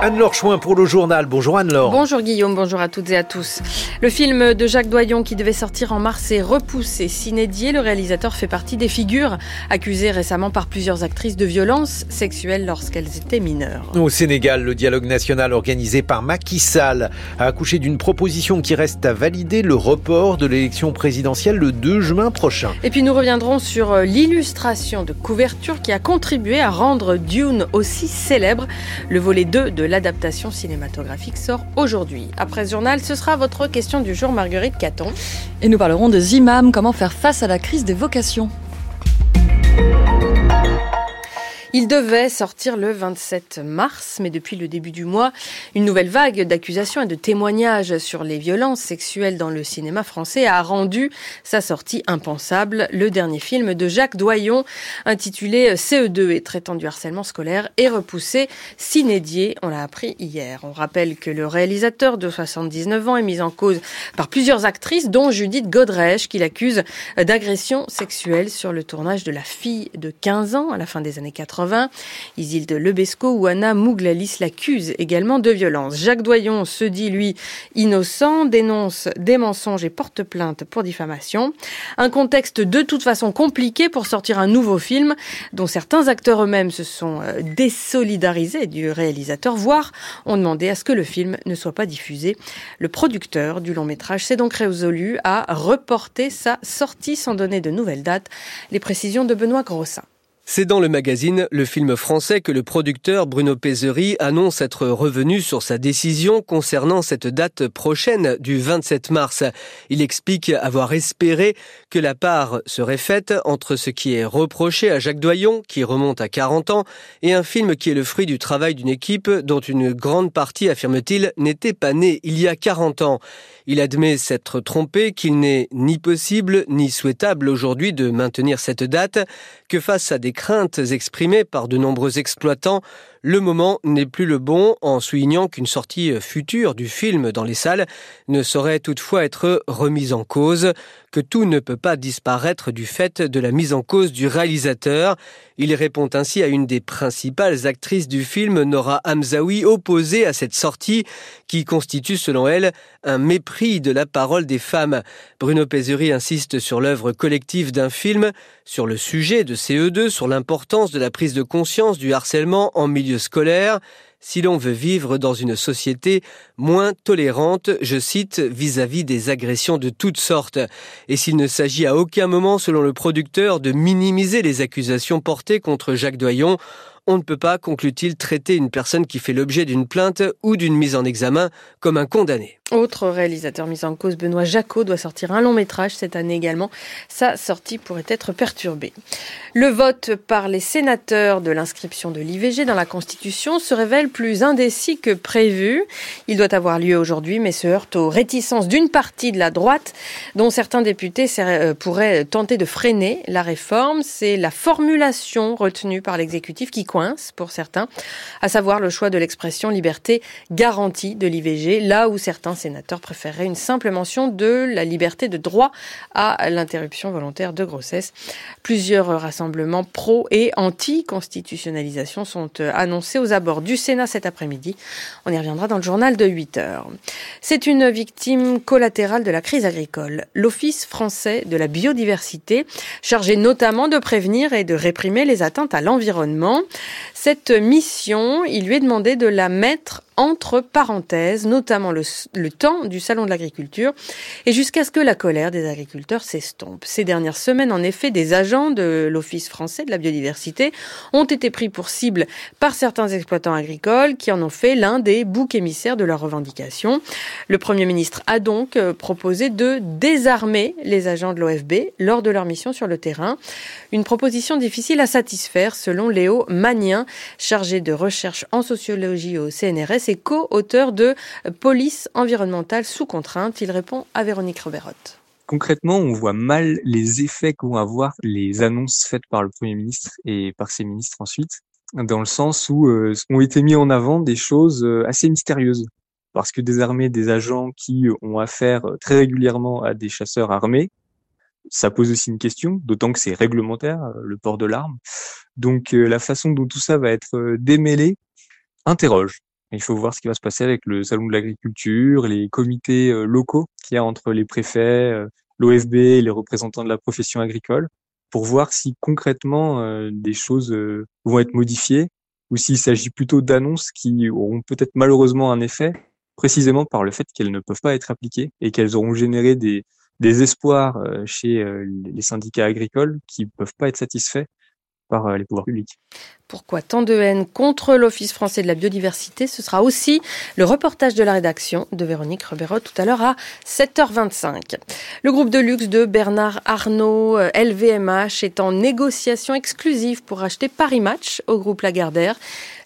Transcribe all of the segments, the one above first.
Anne-Laure Chouin pour le journal. Bonjour Anne-Laure. Bonjour Guillaume, bonjour à toutes et à tous. Le film de Jacques Doyon qui devait sortir en mars est repoussé. Sinédier, le réalisateur fait partie des figures accusées récemment par plusieurs actrices de violences sexuelles lorsqu'elles étaient mineures. Au Sénégal, le dialogue national organisé par Macky Sall a accouché d'une proposition qui reste à valider le report de l'élection présidentielle le 2 juin prochain. Et puis nous reviendrons sur l'illustration de couverture qui a contribué à rendre Dune aussi célèbre. Le volet 2 de l'adaptation cinématographique sort aujourd'hui. Après ce journal, ce sera votre question du jour, Marguerite Caton. Et nous parlerons de Zimam, comment faire face à la crise des vocations. Il devait sortir le 27 mars, mais depuis le début du mois, une nouvelle vague d'accusations et de témoignages sur les violences sexuelles dans le cinéma français a rendu sa sortie impensable. Le dernier film de Jacques Doyon, intitulé CE2 et traitant du harcèlement scolaire, est repoussé s'inédier. On l'a appris hier. On rappelle que le réalisateur de 79 ans est mis en cause par plusieurs actrices, dont Judith Godrèche, qui l'accuse d'agression sexuelle sur le tournage de La fille de 15 ans à la fin des années 80. Isilde Lebesco ou Anna Mouglalis l'accusent également de violence. Jacques Doyon se dit, lui, innocent, dénonce des mensonges et porte plainte pour diffamation. Un contexte de toute façon compliqué pour sortir un nouveau film dont certains acteurs eux-mêmes se sont euh, désolidarisés du réalisateur, voire ont demandé à ce que le film ne soit pas diffusé. Le producteur du long métrage s'est donc résolu à reporter sa sortie sans donner de nouvelles dates. Les précisions de Benoît Grossin. C'est dans le magazine Le Film Français que le producteur Bruno Pézery annonce être revenu sur sa décision concernant cette date prochaine du 27 mars. Il explique avoir espéré que la part serait faite entre ce qui est reproché à Jacques Doyon, qui remonte à 40 ans, et un film qui est le fruit du travail d'une équipe dont une grande partie, affirme-t-il, n'était pas née il y a 40 ans. Il admet s'être trompé, qu'il n'est ni possible ni souhaitable aujourd'hui de maintenir cette date, que face à des craintes exprimées par de nombreux exploitants, le moment n'est plus le bon en soulignant qu'une sortie future du film dans les salles ne saurait toutefois être remise en cause, que tout ne peut pas disparaître du fait de la mise en cause du réalisateur. Il répond ainsi à une des principales actrices du film, Nora Hamzaoui, opposée à cette sortie qui constitue selon elle un mépris de la parole des femmes. Bruno Pézuri insiste sur l'œuvre collective d'un film, sur le sujet de CE2, sur l'importance de la prise de conscience du harcèlement en milieu scolaire si l'on veut vivre dans une société moins tolérante, je cite, vis-à-vis des agressions de toutes sortes. Et s'il ne s'agit à aucun moment, selon le producteur, de minimiser les accusations portées contre Jacques Doyon, on ne peut pas, conclut-il, traiter une personne qui fait l'objet d'une plainte ou d'une mise en examen comme un condamné. Autre réalisateur mis en cause, Benoît Jacot, doit sortir un long métrage cette année également. Sa sortie pourrait être perturbée. Le vote par les sénateurs de l'inscription de l'IVG dans la Constitution se révèle plus indécis que prévu. Il doit avoir lieu aujourd'hui, mais se heurte aux réticences d'une partie de la droite, dont certains députés euh, pourraient tenter de freiner la réforme. C'est la formulation retenue par l'exécutif qui coince pour certains, à savoir le choix de l'expression liberté garantie de l'IVG, là où certains sénateurs préféreraient une simple mention de la liberté de droit à l'interruption volontaire de grossesse. Plusieurs rassemblements pro et anti-constitutionnalisation sont euh, annoncés aux abords du Sénat cet après-midi. On y reviendra dans le journal de 8 heures. C'est une victime collatérale de la crise agricole. L'Office français de la biodiversité, chargé notamment de prévenir et de réprimer les atteintes à l'environnement. Cette mission, il lui est demandé de la mettre entre parenthèses, notamment le, temps du Salon de l'agriculture, et jusqu'à ce que la colère des agriculteurs s'estompe. Ces dernières semaines, en effet, des agents de l'Office français de la biodiversité ont été pris pour cible par certains exploitants agricoles qui en ont fait l'un des boucs émissaires de leurs revendications. Le Premier ministre a donc euh, proposé de désarmer les agents de l'OFB lors de leur mission sur le terrain. Une proposition difficile à satisfaire, selon Léo Magnien, chargé de recherche en sociologie au CNRS co-auteur de Police environnementale sous contrainte. Il répond à Véronique Roberotte. Concrètement, on voit mal les effets qu'ont avoir les annonces faites par le Premier ministre et par ses ministres ensuite, dans le sens où euh, ont été mis en avant des choses euh, assez mystérieuses. Parce que désarmer des agents qui ont affaire très régulièrement à des chasseurs armés, ça pose aussi une question, d'autant que c'est réglementaire, euh, le port de l'arme. Donc la façon dont tout ça va être démêlé interroge. Il faut voir ce qui va se passer avec le salon de l'agriculture, les comités locaux qu'il y a entre les préfets, l'OFB et les représentants de la profession agricole pour voir si concrètement des choses vont être modifiées ou s'il s'agit plutôt d'annonces qui auront peut-être malheureusement un effet précisément par le fait qu'elles ne peuvent pas être appliquées et qu'elles auront généré des, des espoirs euh, chez euh, les syndicats agricoles qui ne peuvent pas être satisfaits par euh, les pouvoirs publics. Pourquoi tant de haine contre l'Office français de la biodiversité? Ce sera aussi le reportage de la rédaction de Véronique Reberot tout à l'heure à 7h25. Le groupe de luxe de Bernard Arnault, LVMH, est en négociation exclusive pour acheter Paris Match au groupe Lagardère.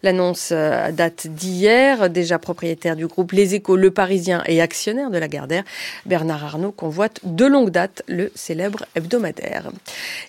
L'annonce euh, date d'hier. Déjà propriétaire du groupe Les Échos, Le Parisien et actionnaire de Lagardère, Bernard Arnault convoite de longue date le célèbre hebdomadaire.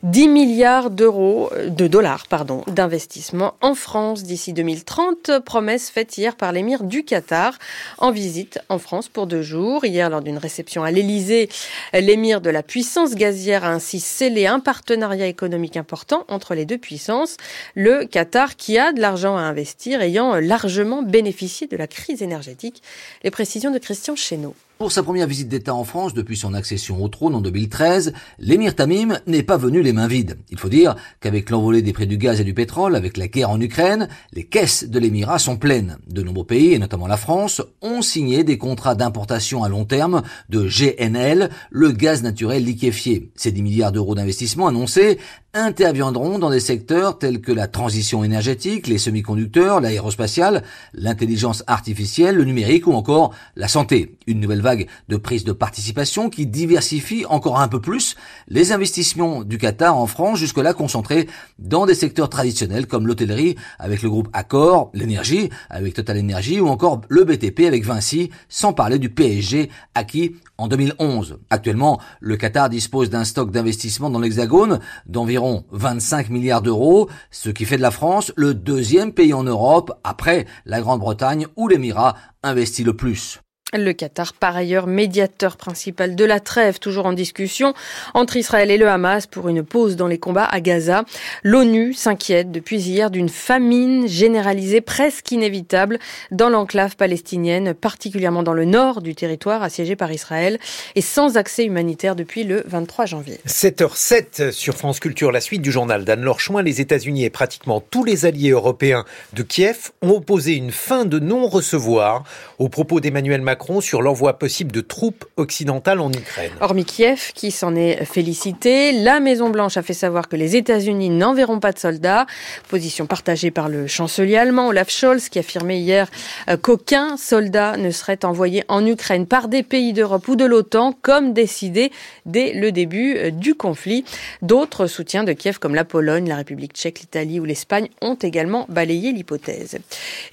10 milliards d'euros, euh, de dollars, pardon, d'investissement en France d'ici 2030. Promesse faite hier par l'émir du Qatar en visite en France pour deux jours. Hier, lors d'une réception à l'Élysée, l'émir de la puissance gazière a ainsi scellé un partenariat économique important entre les deux puissances. Le Qatar qui a de l'argent à investir ayant largement bénéficié de la crise énergétique. Les précisions de Christian Chesneau. Pour sa première visite d'État en France depuis son accession au trône en 2013, l'émir Tamim n'est pas venu les mains vides. Il faut dire qu'avec l'envolée des prix du gaz et du pétrole, avec la guerre en Ukraine, les caisses de l'émirat sont pleines. De nombreux pays, et notamment la France, ont signé des contrats d'importation à long terme de GNL, le gaz naturel liquéfié. Ces 10 milliards d'euros d'investissement annoncés interviendront dans des secteurs tels que la transition énergétique, les semi-conducteurs, l'aérospatiale, l'intelligence artificielle, le numérique ou encore la santé. Une nouvelle vague de prise de participation qui diversifie encore un peu plus les investissements du Qatar en France, jusque-là concentrés dans des secteurs traditionnels comme l'hôtellerie avec le groupe Accor, l'énergie avec Total Energy ou encore le BTP avec Vinci, sans parler du PSG acquis en 2011. Actuellement, le Qatar dispose d'un stock d'investissement dans l'Hexagone d'environ 25 milliards d'euros, ce qui fait de la France le deuxième pays en Europe après la Grande-Bretagne où l'Émirat investit le plus. Le Qatar, par ailleurs, médiateur principal de la trêve, toujours en discussion entre Israël et le Hamas pour une pause dans les combats à Gaza. L'ONU s'inquiète depuis hier d'une famine généralisée presque inévitable dans l'enclave palestinienne, particulièrement dans le nord du territoire assiégé par Israël et sans accès humanitaire depuis le 23 janvier. 7h07 sur France Culture, la suite du journal d'Anne-Laure Les États-Unis et pratiquement tous les alliés européens de Kiev ont opposé une fin de non-recevoir aux propos d'Emmanuel Macron sur l'envoi possible de troupes occidentales en Ukraine. Hormis Kiev, qui s'en est félicité, la Maison-Blanche a fait savoir que les États-Unis n'enverront pas de soldats. Position partagée par le chancelier allemand Olaf Scholz, qui affirmait hier euh, qu'aucun soldat ne serait envoyé en Ukraine par des pays d'Europe ou de l'OTAN, comme décidé dès le début euh, du conflit. D'autres soutiens de Kiev, comme la Pologne, la République tchèque, l'Italie ou l'Espagne, ont également balayé l'hypothèse.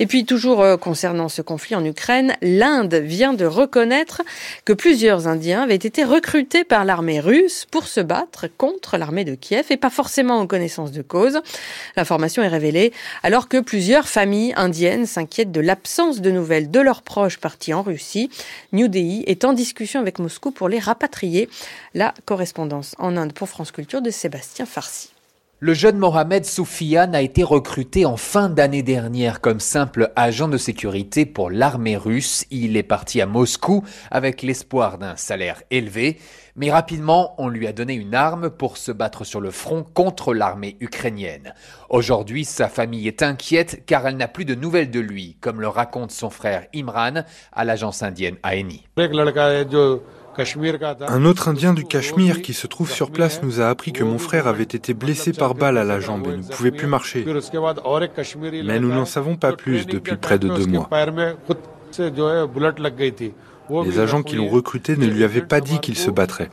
Et puis, toujours euh, concernant ce conflit en Ukraine, l'Inde vient vient de reconnaître que plusieurs Indiens avaient été recrutés par l'armée russe pour se battre contre l'armée de Kiev et pas forcément en connaissance de cause. L'information est révélée alors que plusieurs familles indiennes s'inquiètent de l'absence de nouvelles de leurs proches partis en Russie. New Delhi est en discussion avec Moscou pour les rapatrier. La correspondance en Inde pour France Culture de Sébastien Farsi. Le jeune Mohamed Soufiane a été recruté en fin d'année dernière comme simple agent de sécurité pour l'armée russe. Il est parti à Moscou avec l'espoir d'un salaire élevé, mais rapidement on lui a donné une arme pour se battre sur le front contre l'armée ukrainienne. Aujourd'hui, sa famille est inquiète car elle n'a plus de nouvelles de lui, comme le raconte son frère Imran à l'agence indienne ANI. Un autre Indien du Cachemire qui se trouve sur place nous a appris que mon frère avait été blessé par balle à la jambe et ne pouvait plus marcher. Mais nous n'en savons pas plus depuis près de deux mois. Les agents qui l'ont recruté ne lui avaient pas dit qu'il se battrait.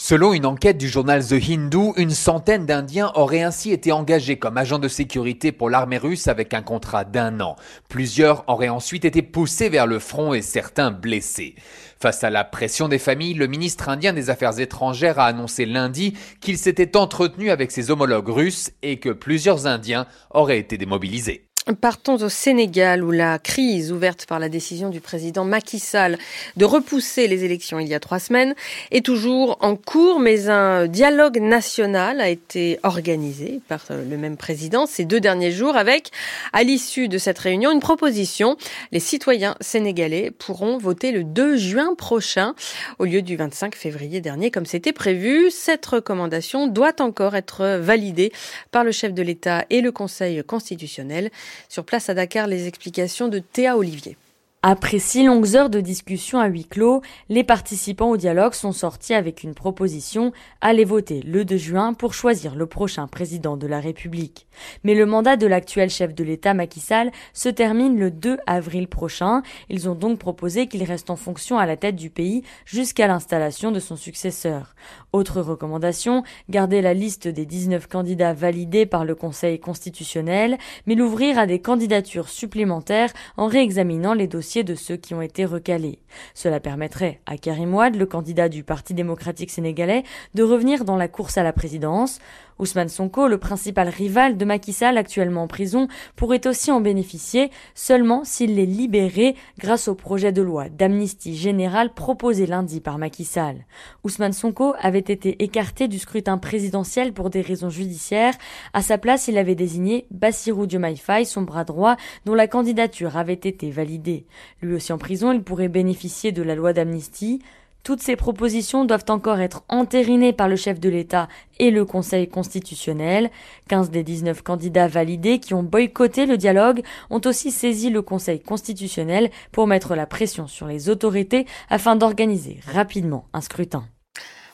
Selon une enquête du journal The Hindu, une centaine d'Indiens auraient ainsi été engagés comme agents de sécurité pour l'armée russe avec un contrat d'un an. Plusieurs auraient ensuite été poussés vers le front et certains blessés. Face à la pression des familles, le ministre indien des Affaires étrangères a annoncé lundi qu'il s'était entretenu avec ses homologues russes et que plusieurs Indiens auraient été démobilisés. Partons au Sénégal où la crise ouverte par la décision du président Macky Sall de repousser les élections il y a trois semaines est toujours en cours, mais un dialogue national a été organisé par le même président ces deux derniers jours avec, à l'issue de cette réunion, une proposition. Les citoyens sénégalais pourront voter le 2 juin prochain au lieu du 25 février dernier comme c'était prévu. Cette recommandation doit encore être validée par le chef de l'État et le Conseil constitutionnel. Sur place à Dakar, les explications de Théa Olivier. Après six longues heures de discussion à huis clos, les participants au dialogue sont sortis avec une proposition aller voter le 2 juin pour choisir le prochain président de la République. Mais le mandat de l'actuel chef de l'État Macky Sall se termine le 2 avril prochain. Ils ont donc proposé qu'il reste en fonction à la tête du pays jusqu'à l'installation de son successeur. Autre recommandation, garder la liste des 19 candidats validés par le Conseil constitutionnel, mais l'ouvrir à des candidatures supplémentaires en réexaminant les dossiers de ceux qui ont été recalés. Cela permettrait à Karim Ouad, le candidat du Parti démocratique sénégalais, de revenir dans la course à la présidence. Ousmane Sonko, le principal rival de Macky Sall actuellement en prison, pourrait aussi en bénéficier seulement s'il est libéré grâce au projet de loi d'amnistie générale proposé lundi par Macky Sall. Ousmane Sonko avait été écarté du scrutin présidentiel pour des raisons judiciaires. À sa place, il avait désigné Bassirou Diomaye Faye, son bras droit, dont la candidature avait été validée. Lui aussi en prison, il pourrait bénéficier de la loi d'amnistie. Toutes ces propositions doivent encore être entérinées par le chef de l'État et le Conseil constitutionnel. 15 des 19 candidats validés qui ont boycotté le dialogue ont aussi saisi le Conseil constitutionnel pour mettre la pression sur les autorités afin d'organiser rapidement un scrutin.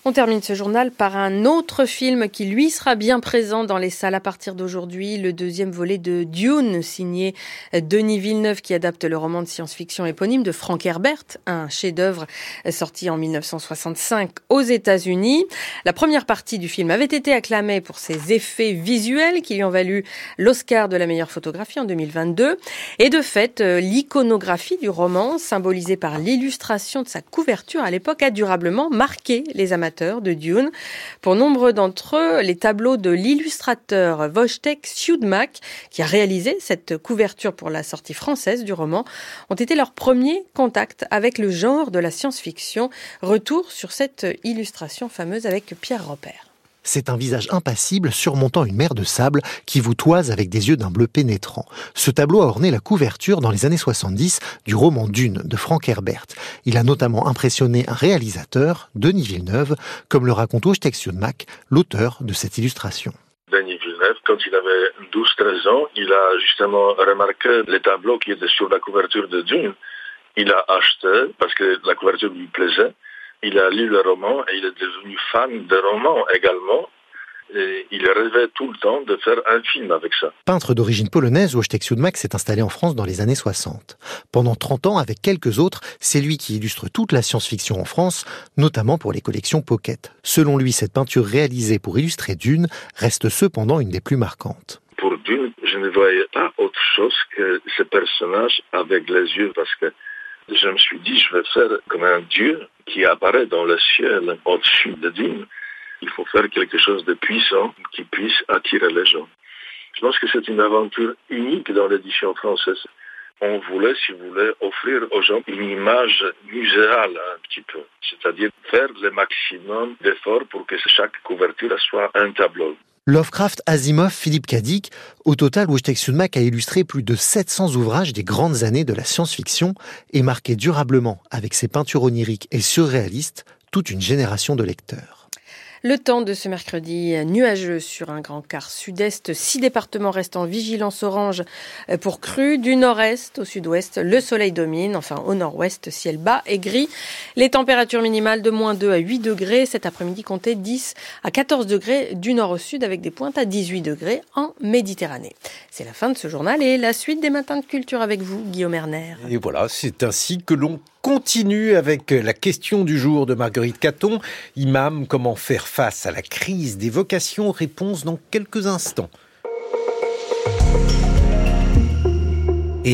On termine ce journal par un autre film qui, lui, sera bien présent dans les salles à partir d'aujourd'hui. Le deuxième volet de Dune, signé Denis Villeneuve, qui adapte le roman de science-fiction éponyme de Frank Herbert, un chef-d'œuvre sorti en 1965 aux États-Unis. La première partie du film avait été acclamée pour ses effets visuels qui lui ont valu l'Oscar de la meilleure photographie en 2022. Et de fait, l'iconographie du roman, symbolisée par l'illustration de sa couverture à l'époque, a durablement marqué les amateurs de Dune. Pour nombre d'entre eux, les tableaux de l'illustrateur Wojtek Siudmak, qui a réalisé cette couverture pour la sortie française du roman, ont été leur premier contact avec le genre de la science-fiction. Retour sur cette illustration fameuse avec Pierre Robert. C'est un visage impassible surmontant une mer de sable qui vous toise avec des yeux d'un bleu pénétrant. Ce tableau a orné la couverture dans les années 70 du roman Dune de Frank Herbert. Il a notamment impressionné un réalisateur, Denis Villeneuve, comme le raconte Wojtek Siudmak, l'auteur de cette illustration. Denis Villeneuve, quand il avait 12-13 ans, il a justement remarqué les tableaux qui étaient sur la couverture de Dune. Il a acheté parce que la couverture lui plaisait il a lu le roman et il est devenu fan de romans également. Et il rêvait tout le temps de faire un film avec ça. Peintre d'origine polonaise, Wojtek Siudmak s'est installé en France dans les années 60. Pendant 30 ans, avec quelques autres, c'est lui qui illustre toute la science-fiction en France, notamment pour les collections Pocket. Selon lui, cette peinture réalisée pour illustrer Dune reste cependant une des plus marquantes. Pour Dune, je ne voyais pas autre chose que ce personnage avec les yeux, parce que je me suis dit, je vais faire comme un dieu qui apparaît dans le ciel au-dessus de Dune. Il faut faire quelque chose de puissant qui puisse attirer les gens. Je pense que c'est une aventure unique dans l'édition française. On voulait, si vous voulez, offrir aux gens une image muséale un petit peu. C'est-à-dire faire le maximum d'efforts pour que chaque couverture soit un tableau. Lovecraft, Asimov, Philippe Cadic. Au total, Wojtek Siudmak a illustré plus de 700 ouvrages des grandes années de la science-fiction et marqué durablement, avec ses peintures oniriques et surréalistes, toute une génération de lecteurs. Le temps de ce mercredi nuageux sur un grand quart sud-est. Six départements restent en vigilance orange pour crue. Du nord-est au sud-ouest, le soleil domine. Enfin, au nord-ouest, ciel bas et gris. Les températures minimales de moins 2 à 8 degrés. Cet après-midi, comptez 10 à 14 degrés du nord au sud avec des pointes à 18 degrés en Méditerranée. C'est la fin de ce journal et la suite des matins de culture avec vous, Guillaume Erner. Et voilà, c'est ainsi que l'on continue avec la question du jour de Marguerite Caton. Imam, comment faire face à la crise des vocations Réponse dans quelques instants.